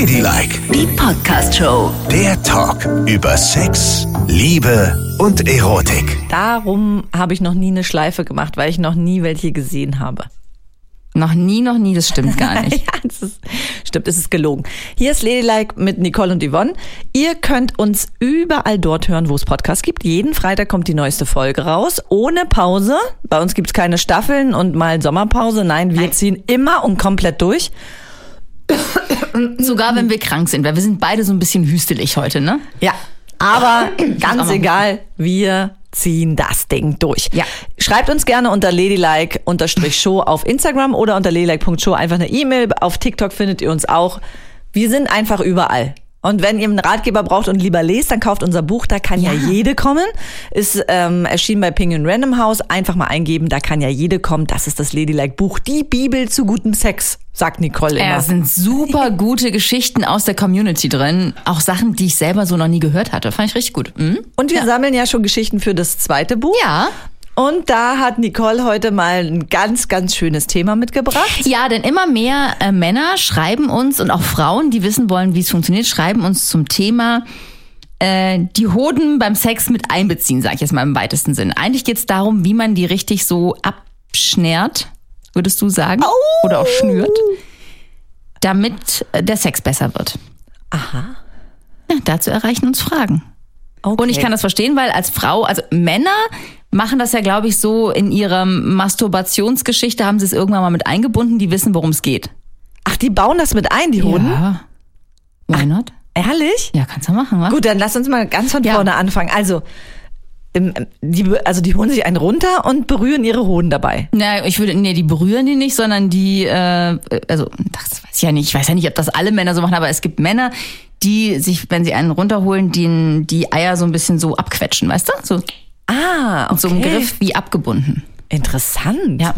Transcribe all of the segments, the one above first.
Ladylike, Die Podcast-Show. der Talk über Sex, Liebe und Erotik. Darum habe ich noch nie eine Schleife gemacht, weil ich noch nie welche gesehen habe. Noch nie, noch nie, das stimmt gar nicht. ja, das ist, stimmt, es ist gelogen. Hier ist Ladylike mit Nicole und Yvonne. Ihr könnt uns überall dort hören, wo es Podcasts gibt. Jeden Freitag kommt die neueste Folge raus, ohne Pause. Bei uns gibt es keine Staffeln und mal Sommerpause. Nein, wir ziehen immer und komplett durch. Sogar wenn wir krank sind, weil wir sind beide so ein bisschen hüstelig heute, ne? Ja, aber ganz egal, wir ziehen das Ding durch. Ja. Schreibt uns gerne unter ladylike-show auf Instagram oder unter ladylike.show einfach eine E-Mail. Auf TikTok findet ihr uns auch. Wir sind einfach überall. Und wenn ihr einen Ratgeber braucht und lieber lest, dann kauft unser Buch, da kann ja, Ja. jede kommen. Ist ähm, erschienen bei Penguin Random House. Einfach mal eingeben, da kann ja jede kommen. Das ist das Ladylike Buch. Die Bibel zu gutem Sex, sagt Nicole immer. Ja, es sind super gute Geschichten aus der Community drin. Auch Sachen, die ich selber so noch nie gehört hatte. Fand ich richtig gut. Mhm. Und wir sammeln ja schon Geschichten für das zweite Buch. Ja. Und da hat Nicole heute mal ein ganz, ganz schönes Thema mitgebracht. Ja, denn immer mehr äh, Männer schreiben uns und auch Frauen, die wissen wollen, wie es funktioniert, schreiben uns zum Thema äh, die Hoden beim Sex mit einbeziehen, sage ich jetzt mal im weitesten Sinn. Eigentlich geht es darum, wie man die richtig so abschnärt, würdest du sagen? Oder auch schnürt, damit der Sex besser wird. Aha. Ja, dazu erreichen uns Fragen. Okay. Und ich kann das verstehen, weil als Frau, also Männer machen das ja, glaube ich, so in ihrer Masturbationsgeschichte, haben sie es irgendwann mal mit eingebunden, die wissen, worum es geht. Ach, die bauen das mit ein, die Hoden? Ja. Why not? Ehrlich? Ja, kannst du machen, was? Gut, dann lass uns mal ganz von Ja. vorne anfangen. Also, im- die, also die holen sich einen runter und berühren ihre Hoden dabei. Na, ich würde, nee, die berühren die nicht, sondern die, äh, also, das weiß ich ja nicht. Ich weiß ja nicht, ob das alle Männer so machen, aber es gibt Männer, die sich, wenn sie einen runterholen, die, die Eier so ein bisschen so abquetschen, weißt du? So, Ah, okay. so ein Griff wie abgebunden. Interessant. Ja.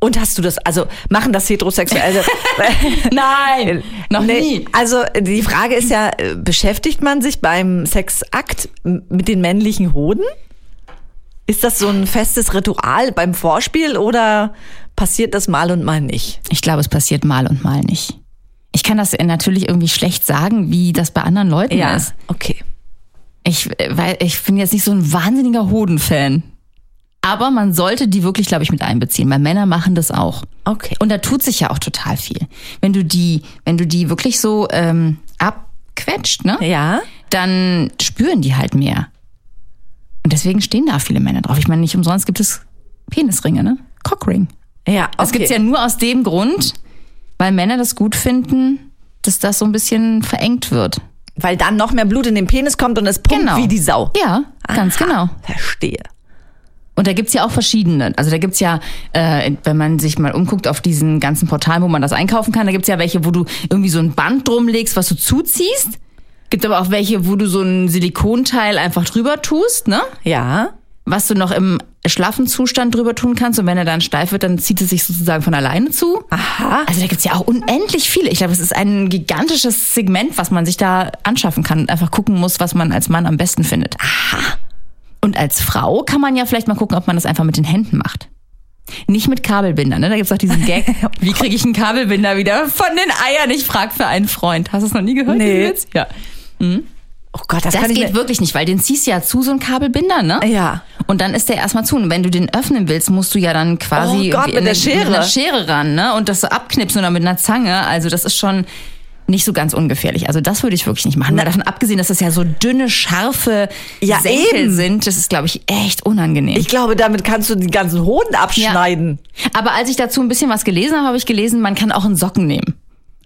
Und hast du das, also machen das Heterosexuelle? Nein, noch Nee, nie. Also die Frage ist ja, äh, beschäftigt man sich beim Sexakt mit den männlichen Hoden? Ist das so ein festes Ritual beim Vorspiel oder passiert das mal und mal nicht? Ich glaube, es passiert mal und mal nicht. Ich kann das natürlich irgendwie schlecht sagen, wie das bei anderen Leuten ist. okay. Ich, äh, weil ich bin jetzt nicht so ein wahnsinniger Hoden-Fan. Aber man sollte die wirklich, glaube ich, mit einbeziehen, weil Männer machen das auch. Okay. Und da tut sich ja auch total viel. Wenn du die, wenn du die wirklich so ähm, abquetscht, ne? Ja. Dann spüren die halt mehr. Und deswegen stehen da viele Männer drauf. Ich meine, nicht umsonst gibt es Penisringe, ne? Cockring. Ja, Das gibt's ja nur aus dem Grund, weil Männer das gut finden, dass das so ein bisschen verengt wird. Weil dann noch mehr Blut in den Penis kommt und es pumpt Genau. wie die Sau. Ja, ganz Aha, genau. Verstehe. Und da gibt's ja auch verschiedene. Also da gibt's ja, äh, wenn man sich mal umguckt auf diesen ganzen Portalen, wo man das einkaufen kann, da gibt's ja welche, wo du irgendwie so ein Band drum legst, was du zuziehst. Gibt aber auch welche, wo du so ein Silikonteil einfach drüber tust, ne? Ja. Was du noch im schlaffen Zustand drüber tun kannst. Und wenn er dann steif wird, dann zieht es sich sozusagen von alleine zu. Aha. Also da gibt's ja auch unendlich viele. Ich glaube, es ist ein gigantisches Segment, was man sich da anschaffen kann und einfach gucken muss, was man als Mann am besten findet. Aha. Und als Frau kann man ja vielleicht mal gucken, ob man das einfach mit den Händen macht. Nicht mit Kabelbindern, ne? Da gibt's auch diesen Gag. Wie kriege ich einen Kabelbinder wieder von den Eiern? Ich frag für einen Freund. Hast du es noch nie gehört? Nee. Ja. Oh Gott, das, Das kann ich geht wirklich nicht, weil den ziehst du ja zu, so ein Kabelbinder, ne? Ja. Und dann ist der erstmal zu. Und wenn du den öffnen willst, musst du ja dann quasi Oh Gott, mit der eine- Schere. mit einer Schere ran, ne? Und das so abknipsen oder mit einer Zange. Also das ist schon nicht so ganz ungefährlich. Also das würde ich wirklich nicht machen. Weil davon abgesehen, dass das ja so dünne, scharfe Ja, Senkel eben. sind, das ist, glaube ich, echt unangenehm. Ich glaube, damit kannst du die ganzen Hoden abschneiden. Aber als ich dazu ein bisschen was gelesen habe, habe ich gelesen, man kann auch einen Socken nehmen.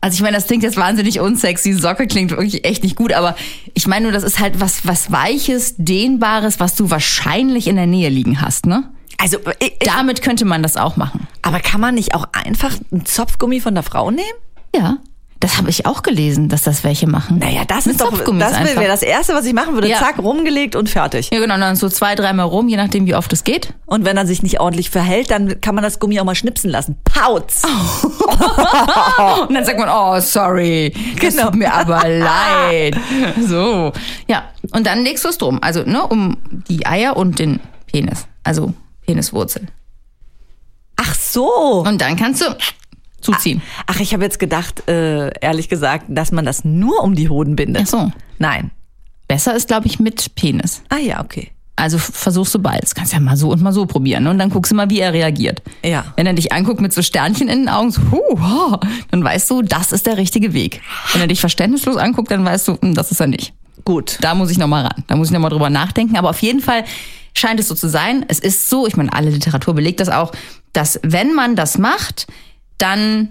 Also ich meine, das klingt jetzt wahnsinnig unsexy. Socke klingt wirklich echt nicht gut, aber ich meine nur, das ist halt was, was Weiches, Dehnbares, was du wahrscheinlich in der Nähe liegen hast, ne? Also, ich, ich, Damit könnte man das auch machen. aber kann man nicht auch einfach einen Zopfgummi von der Frau nehmen? Ja. Das habe ich auch gelesen, dass das welche machen. Naja, das Mit ist doch, das wäre das Erste, was ich machen würde. Ja. Zack, rumgelegt und fertig. Ja, genau, dann so zwei, dreimal rum, je nachdem, wie oft es geht. Und wenn er sich nicht ordentlich verhält, dann kann man das Gummi auch mal schnipsen lassen. Pauz! Und dann sagt man, oh, sorry, das Genau. tut mir aber leid. So, ja. Und dann legst du es drum. Also, ne, um die Eier und den Penis. Also, Peniswurzel. Ach so. Und dann kannst du zuziehen. Ach, ich habe jetzt gedacht, äh, ehrlich gesagt, dass man das nur um die Hoden bindet. Ach so. Nein. Besser ist, glaube ich, mit Penis. Ah ja, okay. Also versuchst du beides. Kannst ja mal so und mal so probieren. Ne? Und dann guckst du mal, wie er reagiert. Ja. Wenn er dich anguckt mit so Sternchen in den Augen, so, huh, huh, dann weißt du, das ist der richtige Weg. Wenn er dich verständnislos anguckt, dann weißt du, hm, das ist er nicht. Gut. Da muss ich nochmal ran. Da muss ich nochmal drüber nachdenken. Aber auf jeden Fall scheint es so zu sein. Es ist so, ich meine, alle Literatur belegt das auch, dass wenn man das macht, dann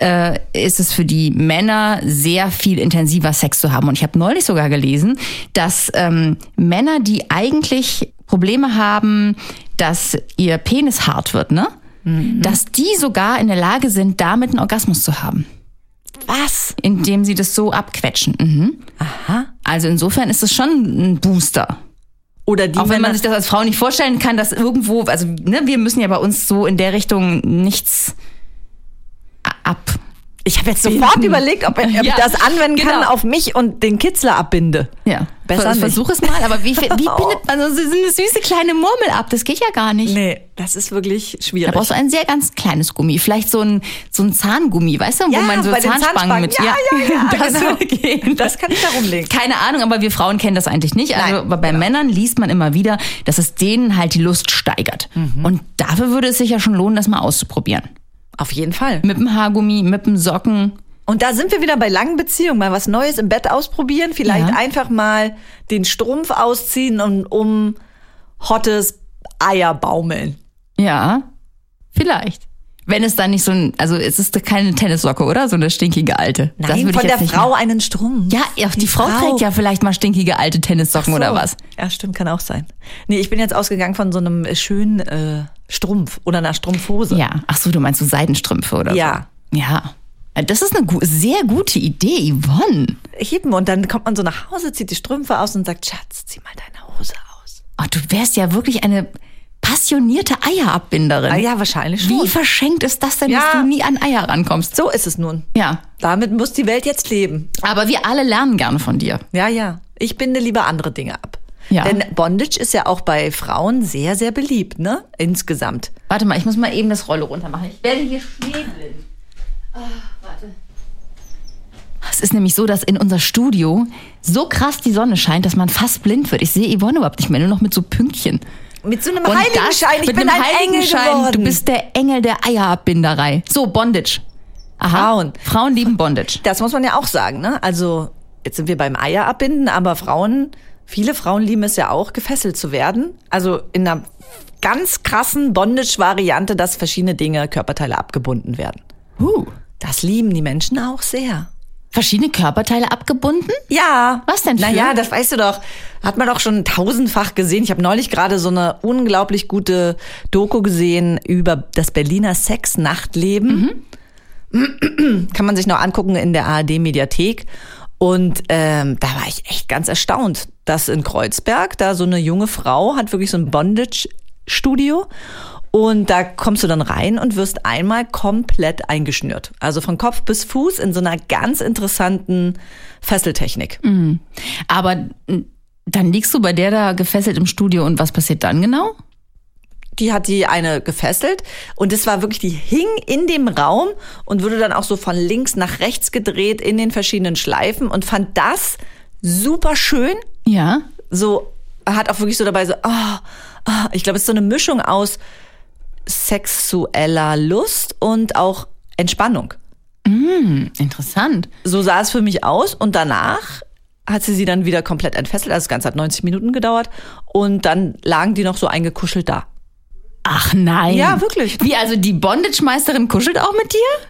äh, ist es für die Männer sehr viel intensiver Sex zu haben. Und ich habe neulich sogar gelesen, dass ähm, Männer, die eigentlich Probleme haben, dass ihr Penis hart wird, ne? Dass die sogar in der Lage sind, damit einen Orgasmus zu haben, Was? indem sie das so abquetschen. Mhm. Aha. Also insofern ist es schon ein Booster. Oder die Auch wenn man sich das als Frau nicht vorstellen kann, dass irgendwo, also ne, wir müssen ja bei uns so in der Richtung nichts ab. Ich habe jetzt sofort überlegt, ob, ob Ja, ich das anwenden kann genau. auf mich und den Kitzler abbinde. Ja, Besser. Versuch es mal, aber wie, wie bindet man so eine süße kleine Murmel ab? Das geht ja gar nicht. Nee, das ist wirklich Da schwierig. brauchst du ein sehr ganz kleines Gummi, vielleicht so ein so ein Zahngummi, weißt du, wo Ja, man so den Zahnspangen mit Zahnspangen. Ja, ja, ja, das genau. würde gehen. Das kann ich da rumlegen. Keine Ahnung, aber wir Frauen kennen das eigentlich nicht. Also Nein, aber bei genau. Männern liest man immer wieder, dass es denen halt die Lust steigert. Mhm. Und dafür würde es sich ja schon lohnen, das mal auszuprobieren. Auf jeden Fall. Mit dem Haargummi, mit dem Socken. Und da sind wir wieder bei langen Beziehungen. Mal was Neues im Bett ausprobieren. Vielleicht Ja. einfach mal den Strumpf ausziehen und um hottes Eier baumeln. Ja, vielleicht. Wenn es dann nicht so ein, also es ist keine Tennissocke, oder? So eine stinkige alte. Nein, von der Frau einen Strumpf. Ja, ja, die, Frau, trägt ja vielleicht mal stinkige alte Tennissocken So. oder was. Ja, stimmt, kann auch sein. Nee, ich bin jetzt ausgegangen von so einem schönen äh, Strumpf oder einer Strumpfhose. Ja, ach so, du meinst so Seidenstrümpfe oder Ja. so? Ja. Das ist eine gu sehr gute Idee, Yvonne. Heben und dann kommt man so nach Hause, zieht die Strümpfe aus und sagt, Schatz, zieh mal deine Hose aus. Oh, du wärst ja wirklich eine passionierte Eierabbinderin. Ah, ja, wahrscheinlich Wie schon. verschenkt ist das denn, Ja. dass du nie an Eier rankommst? So ist es nun. Ja. Damit muss die Welt jetzt leben. Aber wir alle lernen gerne von dir. Ja, ja. Ich binde lieber andere Dinge ab. Ja. Denn Bondage ist ja auch bei Frauen sehr, sehr beliebt, ne? Insgesamt. Warte mal, ich muss mal eben das Rolle runter machen. Ich werde hier schneeblind. Ah, warte. Es ist nämlich so, dass in unser Studio so krass die Sonne scheint, dass man fast blind wird. Ich sehe Yvonne überhaupt nicht mehr, nur noch mit so Pünktchen. Mit so einem Und Heiligenschein. Ich mit bin einem ein Engel Heiligenschein. geworden. Du bist der Engel der Eierabbinderei. So, Bondage. Aha. Frauen. Frauen lieben Bondage. Das muss man ja auch sagen, ne? Also, jetzt sind wir beim Eier abbinden, aber Frauen, viele Frauen lieben es ja auch, gefesselt zu werden. Also in einer ganz krassen Bondage-Variante, dass verschiedene Dinge, Körperteile abgebunden werden. Uh. Das lieben die Menschen auch sehr. Verschiedene Körperteile abgebunden? Ja. Was denn für? Naja, das weißt du doch. Hat man doch schon tausendfach gesehen. Ich habe neulich gerade so eine unglaublich gute Doku gesehen über das Berliner Sex-Nachtleben. Kann man sich noch angucken in der ARD-Mediathek. Und ähm, da war ich echt ganz erstaunt, dass in Kreuzberg da so eine junge Frau hat wirklich so ein Bondage-Studio. Und da kommst du dann rein und wirst einmal komplett eingeschnürt. Also von Kopf bis Fuß in so einer ganz interessanten Fesseltechnik. Aber m, dann liegst du bei der da gefesselt im Studio und was passiert dann genau? Die hat die eine gefesselt und es war wirklich, die hing in dem Raum und wurde dann auch so von links nach rechts gedreht in den verschiedenen Schleifen und fand das super schön. Ja. So, hat auch wirklich so dabei so, ah, ah. ich glaube, es ist so eine Mischung aus sexueller Lust und auch Entspannung. Interessant. So sah es für mich aus und danach hat sie sie dann wieder komplett entfesselt. Also das Ganze hat 90 Minuten gedauert und dann lagen die noch so eingekuschelt da. Ach nein. Ja, wirklich. Wie, also die Bondage-Meisterin kuschelt auch mit dir?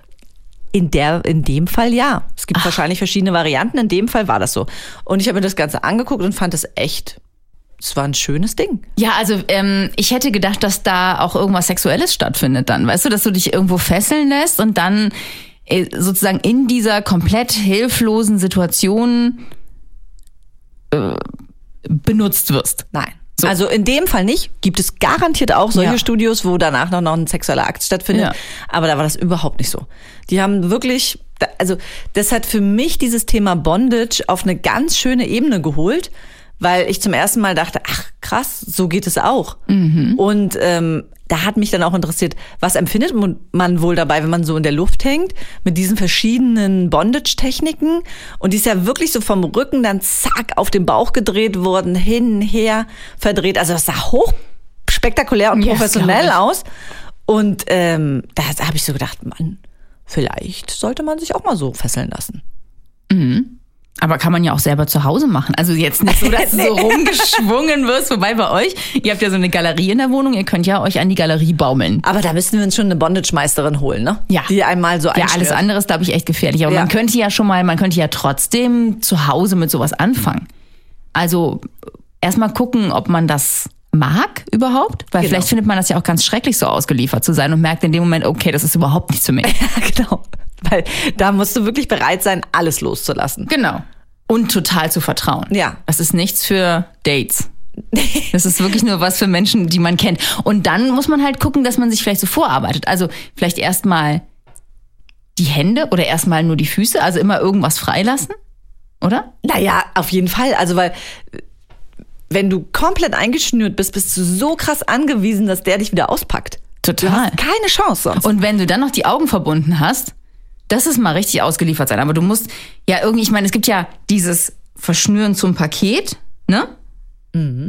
In der, in dem Fall ja. Es gibt wahrscheinlich verschiedene Varianten. In dem Fall war das so. Und ich habe mir das Ganze angeguckt und fand es echt, es war ein schönes Ding. Ja, also ähm, ich hätte gedacht, dass da auch irgendwas Sexuelles stattfindet dann. Weißt du, dass du dich irgendwo fesseln lässt und dann äh, sozusagen in dieser komplett hilflosen Situation äh, benutzt wirst. Nein. Also in dem Fall nicht. Gibt es garantiert auch solche Ja. Studios, wo danach noch, noch ein sexueller Akt stattfindet. Ja. Aber da war das überhaupt nicht so. Die haben wirklich, also das hat für mich dieses Thema Bondage auf eine ganz schöne Ebene geholt, weil ich zum ersten Mal dachte, ach krass, so geht es auch. Und ähm, da hat mich dann auch interessiert, was empfindet man wohl dabei, wenn man so in der Luft hängt, mit diesen verschiedenen Bondage-Techniken. Und die ist ja wirklich so vom Rücken dann zack auf den Bauch gedreht worden, hin, her, verdreht. Also das sah hoch spektakulär und professionell ich. aus. Und ähm, da habe ich so gedacht, Mann, vielleicht sollte man sich auch mal so fesseln lassen. Aber kann man ja auch selber zu Hause machen. Also jetzt nicht so, dass du so rumgeschwungen wirst. Wobei bei euch, ihr habt ja so eine Galerie in der Wohnung, ihr könnt ja euch an die Galerie baumeln. Aber da müssten wir uns schon eine Bondage-Meisterin holen, ne? Ja. Die einmal so Ja, einschnürt. alles andere ist, glaube ich, echt gefährlich. Aber Ja. man könnte ja schon mal, man könnte ja trotzdem zu Hause mit sowas anfangen. Also erstmal gucken, ob man das mag überhaupt, weil Genau. vielleicht findet man das ja auch ganz schrecklich, so ausgeliefert zu sein und merkt in dem Moment, okay, das ist überhaupt für mich. Ja, genau. Weil da musst du wirklich bereit sein, alles loszulassen. genau. Und total zu vertrauen. Ja. Das ist nichts für Dates. Das ist wirklich nur was für Menschen, die man kennt. Und dann muss man halt gucken, dass man sich vielleicht so vorarbeitet. Also vielleicht erstmal die Hände oder erstmal nur die Füße, also immer irgendwas freilassen, oder? Naja, auf jeden Fall. Also, weil wenn du komplett eingeschnürt bist, bist du so krass angewiesen, dass der dich wieder auspackt. Du Total. hast keine Chance sonst. Und wenn du dann noch die Augen verbunden hast, das ist mal richtig ausgeliefert sein. Aber du musst ja irgendwie, ich meine, es gibt ja dieses Verschnüren zum Paket, ne?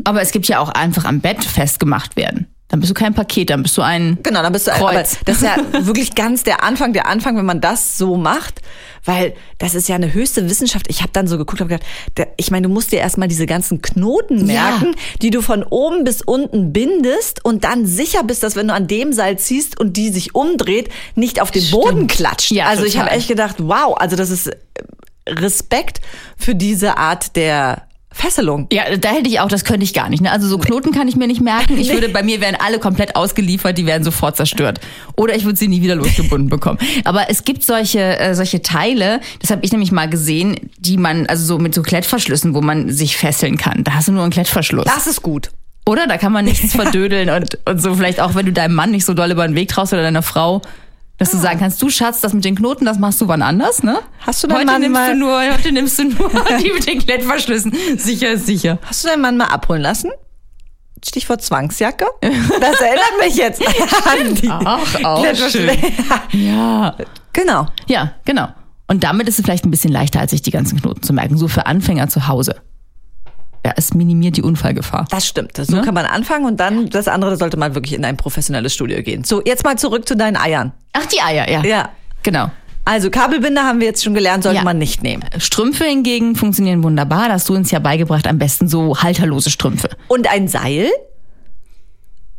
Aber es gibt ja auch einfach am Bett festgemacht werden. Dann bist du kein Paket, dann bist du ein Genau, dann bist du ein, aber Kreuz. das ist ja wirklich ganz der Anfang, der Anfang, wenn man das so macht, weil das ist ja eine höchste Wissenschaft. Ich habe dann so geguckt, habe gedacht, der, ich meine, du musst dir erstmal diese ganzen Knoten Ja. merken, die du von oben bis unten bindest und dann sicher bist, dass wenn du an dem Seil ziehst und die sich umdreht, nicht auf den Boden klatscht. Ja, also ich total. habe echt gedacht, wow, also das ist äh, Respekt für diese Art der Fesselung. Ja, da hätte ich auch, das könnte ich gar nicht. Ne? Also so Knoten kann ich mir nicht merken. Ich würde, bei mir wären alle komplett ausgeliefert, die wären sofort zerstört. Oder ich würde sie nie wieder losgebunden bekommen. Aber es gibt solche, äh, solche Teile, das habe ich nämlich mal gesehen, die man, also so mit so Klettverschlüssen, wo man sich fesseln kann. Da hast du nur einen Klettverschluss. Das ist gut. Oder? Da kann man nichts verdödeln und, und so vielleicht auch, wenn du deinem Mann nicht so doll über den Weg traust oder deiner Frau, dass du sagen kannst, du Schatz, das mit den Knoten, das machst du wann anders, ne? Hast du deinen heute Mann nimmst mal- du nur, heute nimmst du nur die mit den Klettverschlüssen. Sicher ist sicher. Hast du deinen Mann mal abholen lassen? Stichwort Zwangsjacke. Das erinnert mich jetzt an die Ach, auch Klettverschlüsse. Ja. Genau. Ja, genau. Und damit ist es vielleicht ein bisschen leichter, als sich die ganzen Knoten zu merken. So für Anfänger zu Hause. Ja, es minimiert die Unfallgefahr. Das stimmt. So Ne? kann man anfangen und dann das andere, sollte man wirklich in ein professionelles Studio gehen. So, jetzt mal zurück zu deinen Eiern. Ach, die Eier, ja. Ja. Genau. Also Kabelbinder haben wir jetzt schon gelernt, sollte Ja. man nicht nehmen. Strümpfe hingegen funktionieren wunderbar. Da hast du uns ja beigebracht, am besten so halterlose Strümpfe. Und ein Seil?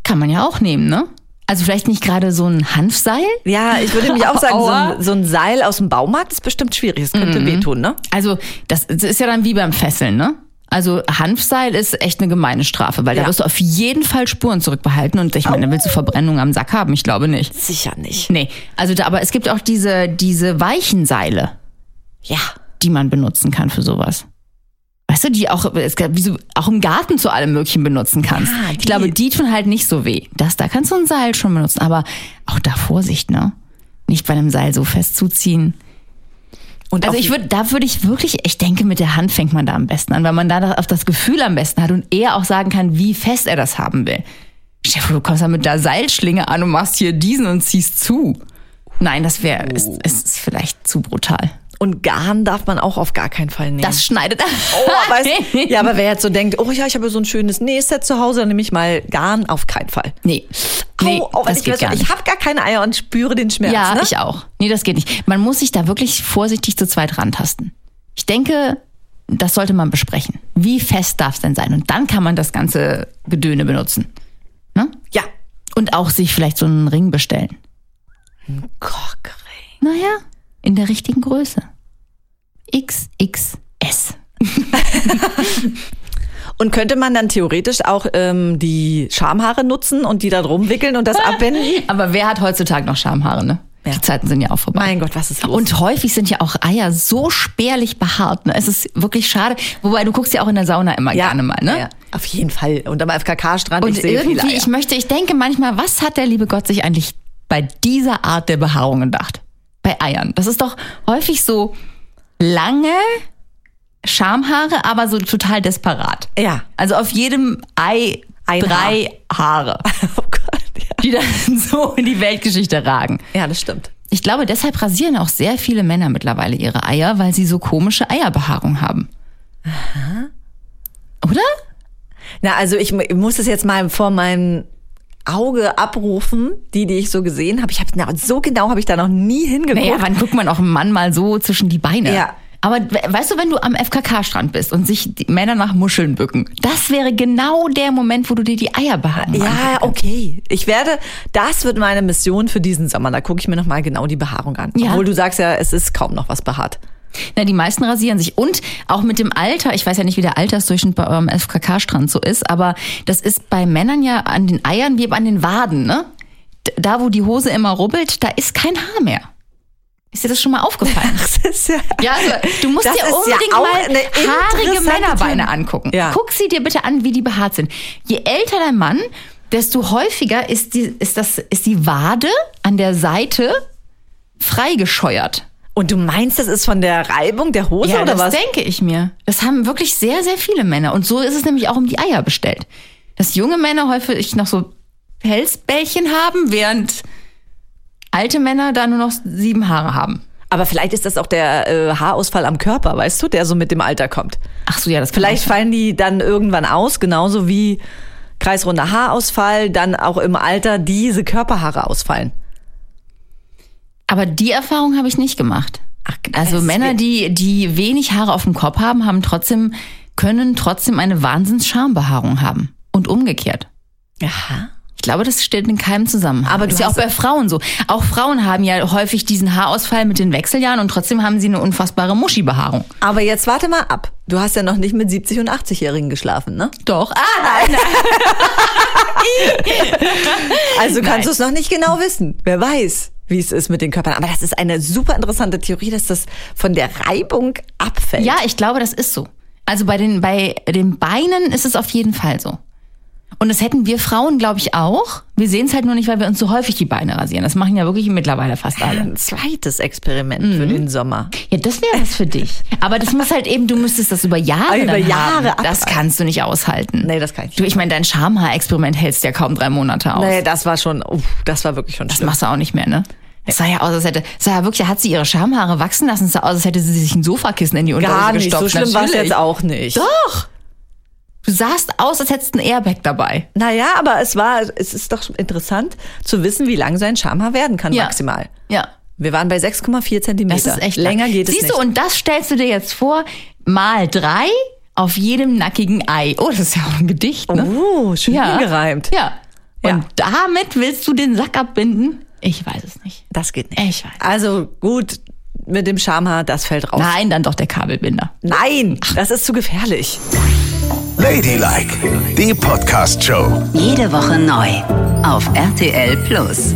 Kann man ja auch nehmen, ne? Also vielleicht nicht gerade so ein Hanfseil. Ja, ich würde mich auch sagen, so ein, so ein Seil aus dem Baumarkt ist bestimmt schwierig. Das könnte Mhm. wehtun, ne? Also das ist ja dann wie beim Fesseln, ne? Also Hanfseil ist echt eine gemeine Strafe, weil Ja. da wirst du auf jeden Fall Spuren zurückbehalten und ich meine, dann willst du Verbrennung am Sack haben, ich glaube nicht. Sicher nicht. Nee, also da, aber es gibt auch diese, diese weichen Seile, Ja. die man benutzen kann für sowas. Weißt du, die auch, es wie du auch im Garten zu allem Möglichen benutzen kannst. Ja, ich glaube, die tun halt nicht so weh. Das, da kannst du ein Seil schon benutzen, aber auch da Vorsicht, ne? Nicht bei einem Seil so fest zuziehen. Und Also ich würde, da würde ich wirklich, ich denke, mit der Hand fängt man da am besten an, weil man da auf das Gefühl am besten hat und eher auch sagen kann, wie fest er das haben will. Stefan, du kommst da mit der Seilschlinge an und machst hier diesen und ziehst zu. Nein, das wäre, ist, ist, ist vielleicht zu brutal. Und Garn darf man auch auf gar keinen Fall nehmen. Das schneidet. Oh, weißt, ja, aber wer jetzt so denkt, oh ja, ich habe so ein schönes Nähset zu Hause, dann nehme ich mal Garn, auf keinen Fall. Nee. Nee, Au, au, das ich geht weiß, gar ich habe gar keine Eier und spüre den Schmerz. Ja, ne? ich auch. Nee, das geht nicht. Man muss sich da wirklich vorsichtig zu zweit rantasten. Ich denke, das sollte man besprechen. Wie fest darf es denn sein? Und dann kann man das ganze Gedöne benutzen. Ne? Ja. Und auch sich vielleicht so einen Ring bestellen. Cockring. Naja, in der richtigen Größe. XXS. Und könnte man dann theoretisch auch ähm, die Schamhaare nutzen und die da drum wickeln und das abwenden? Aber wer hat heutzutage noch Schamhaare, ne? Ja. Die Zeiten sind ja auch vorbei. Mein Gott, was ist los? Und häufig sind ja auch Eier so spärlich behaart. Ne? Es ist wirklich schade. Wobei du guckst ja auch in der Sauna immer gerne mal, ne? Ja, auf jeden Fall. Und am FKK-Strand, Und ich sehe irgendwie, ich möchte, ich denke manchmal, was hat der liebe Gott sich eigentlich bei dieser Art der Behaarung gedacht? Bei Eiern. Das ist doch häufig so lange Schamhaare, aber so total desperat. Ja. Also auf jedem Ei Ein drei Haare. Oh Gott, ja. die dann so in die Weltgeschichte ragen. Ja, das stimmt. Ich glaube, deshalb rasieren auch sehr viele Männer mittlerweile ihre Eier, weil sie so komische Eierbehaarung haben. Oder? Na, also ich mu- muss es jetzt mal vor meinem Auge abrufen, die, die ich so gesehen habe. Ich habe na, so genau habe ich da noch nie hingeguckt. Naja, wann guckt man auch einen Mann mal so zwischen die Beine? Ja. Aber we- weißt du, wenn du am FKK-Strand bist und sich die Männer nach Muscheln bücken, das wäre genau der Moment, wo du dir die Eier behaaren ja, okay. Ich werde, das wird meine Mission für diesen Sommer. Da gucke ich mir nochmal genau die Behaarung an. Ja. Obwohl du sagst ja, es ist kaum noch was behaart. Na, die meisten rasieren sich. Und auch mit dem Alter, ich weiß ja nicht, wie der Altersdurchschnitt bei eurem FKK-Strand so ist, aber das ist bei Männern ja an den Eiern wie an den Waden, ne? Da, wo die Hose immer rubbelt, da ist kein Haar mehr. Ist dir das schon mal aufgefallen? Das ist ja, Ja, also, du musst dir ja unbedingt auch mal haarige Männerbeine Thema. angucken. Ja. Guck sie dir bitte an, wie die behaart sind. Je älter der Mann, desto häufiger ist die, ist das, ist die Wade an der Seite freigescheuert. Und du meinst, das ist von der Reibung der Hose Ja, oder das was? denke ich mir. Das haben wirklich sehr, sehr viele Männer. Und so ist es nämlich auch um die Eier bestellt. Dass junge Männer häufig noch so Pelzbällchen haben, während alte Männer da nur noch sieben Haare haben. Aber vielleicht ist das auch der äh, Haarausfall am Körper, weißt du, der so mit dem Alter kommt. Ach so, ja, das Vielleicht sein. fallen die dann irgendwann aus, genauso wie kreisrunder Haarausfall, dann auch im Alter diese Körperhaare ausfallen. Aber die Erfahrung habe ich nicht gemacht. Ach, Also Männer, die, die wenig Haare auf dem Kopf haben, haben trotzdem, können trotzdem eine Wahnsinns-Schambehaarung haben. Und umgekehrt. Aha. Ich glaube, das steht in keinem Zusammenhang. Aber du ist ja auch bei Frauen so. Auch Frauen haben ja häufig diesen Haarausfall mit den Wechseljahren und trotzdem haben sie eine unfassbare Muschibehaarung. Aber jetzt warte mal ab. Du hast ja noch nicht mit 70- und 80-Jährigen geschlafen, ne? Doch. Ah, nein, nein. Also kannst du es noch nicht genau wissen. Wer weiß, wie es ist mit den Körpern. Aber das ist eine super interessante Theorie, dass das von der Reibung abfällt. Ja, ich glaube, das ist so. Also bei den, bei den Beinen ist es auf jeden Fall so. Und das hätten wir Frauen, glaube ich, auch. Wir sehen es halt nur nicht, weil wir uns so häufig die Beine rasieren. Das machen ja wirklich mittlerweile fast alle. Ein zweites Experiment Mhm. für den Sommer. Ja, das wäre was für dich. Aber das muss halt eben, du müsstest das über Jahre Über dann Jahre haben. Das kannst du nicht aushalten. Nee, das kann ich nicht. Du, ich meine, dein Schamhaarexperiment hältst ja kaum drei Monate aus. Nee, das war schon, uff, das war wirklich schon Das schlimm. machst du auch nicht mehr, ne? Es sah ja aus, als hätte, es sah ja wirklich, hat sie ihre Schamhaare wachsen lassen. Es sah aus, als hätte sie sich ein Sofakissen in die Unterhose Gar nicht, gestopft. so schlimm war es jetzt auch nicht. Doch! Du sahst aus, als hättest du ein Airbag dabei. Naja, aber es war, es ist doch interessant zu wissen, wie lang sein Schamhaar werden kann Ja. maximal. Ja. Wir waren bei 6,4 Zentimeter. Das ist echt Länger lang. geht es Siehst nicht. du, und das stellst du dir jetzt vor, mal drei auf jedem nackigen Ei. Oh, das ist ja auch ein Gedicht, ne? Oh, schön ja. gereimt. Ja. Ja. Und damit willst du den Sack abbinden? Ich weiß es nicht. Das geht nicht. Ich weiß. Also gut, mit dem Schamhaar, das fällt raus. Nein, dann doch der Kabelbinder. Nein, das ist zu gefährlich. Ladylike, die Podcast-Show. Jede Woche neu auf RTL Plus.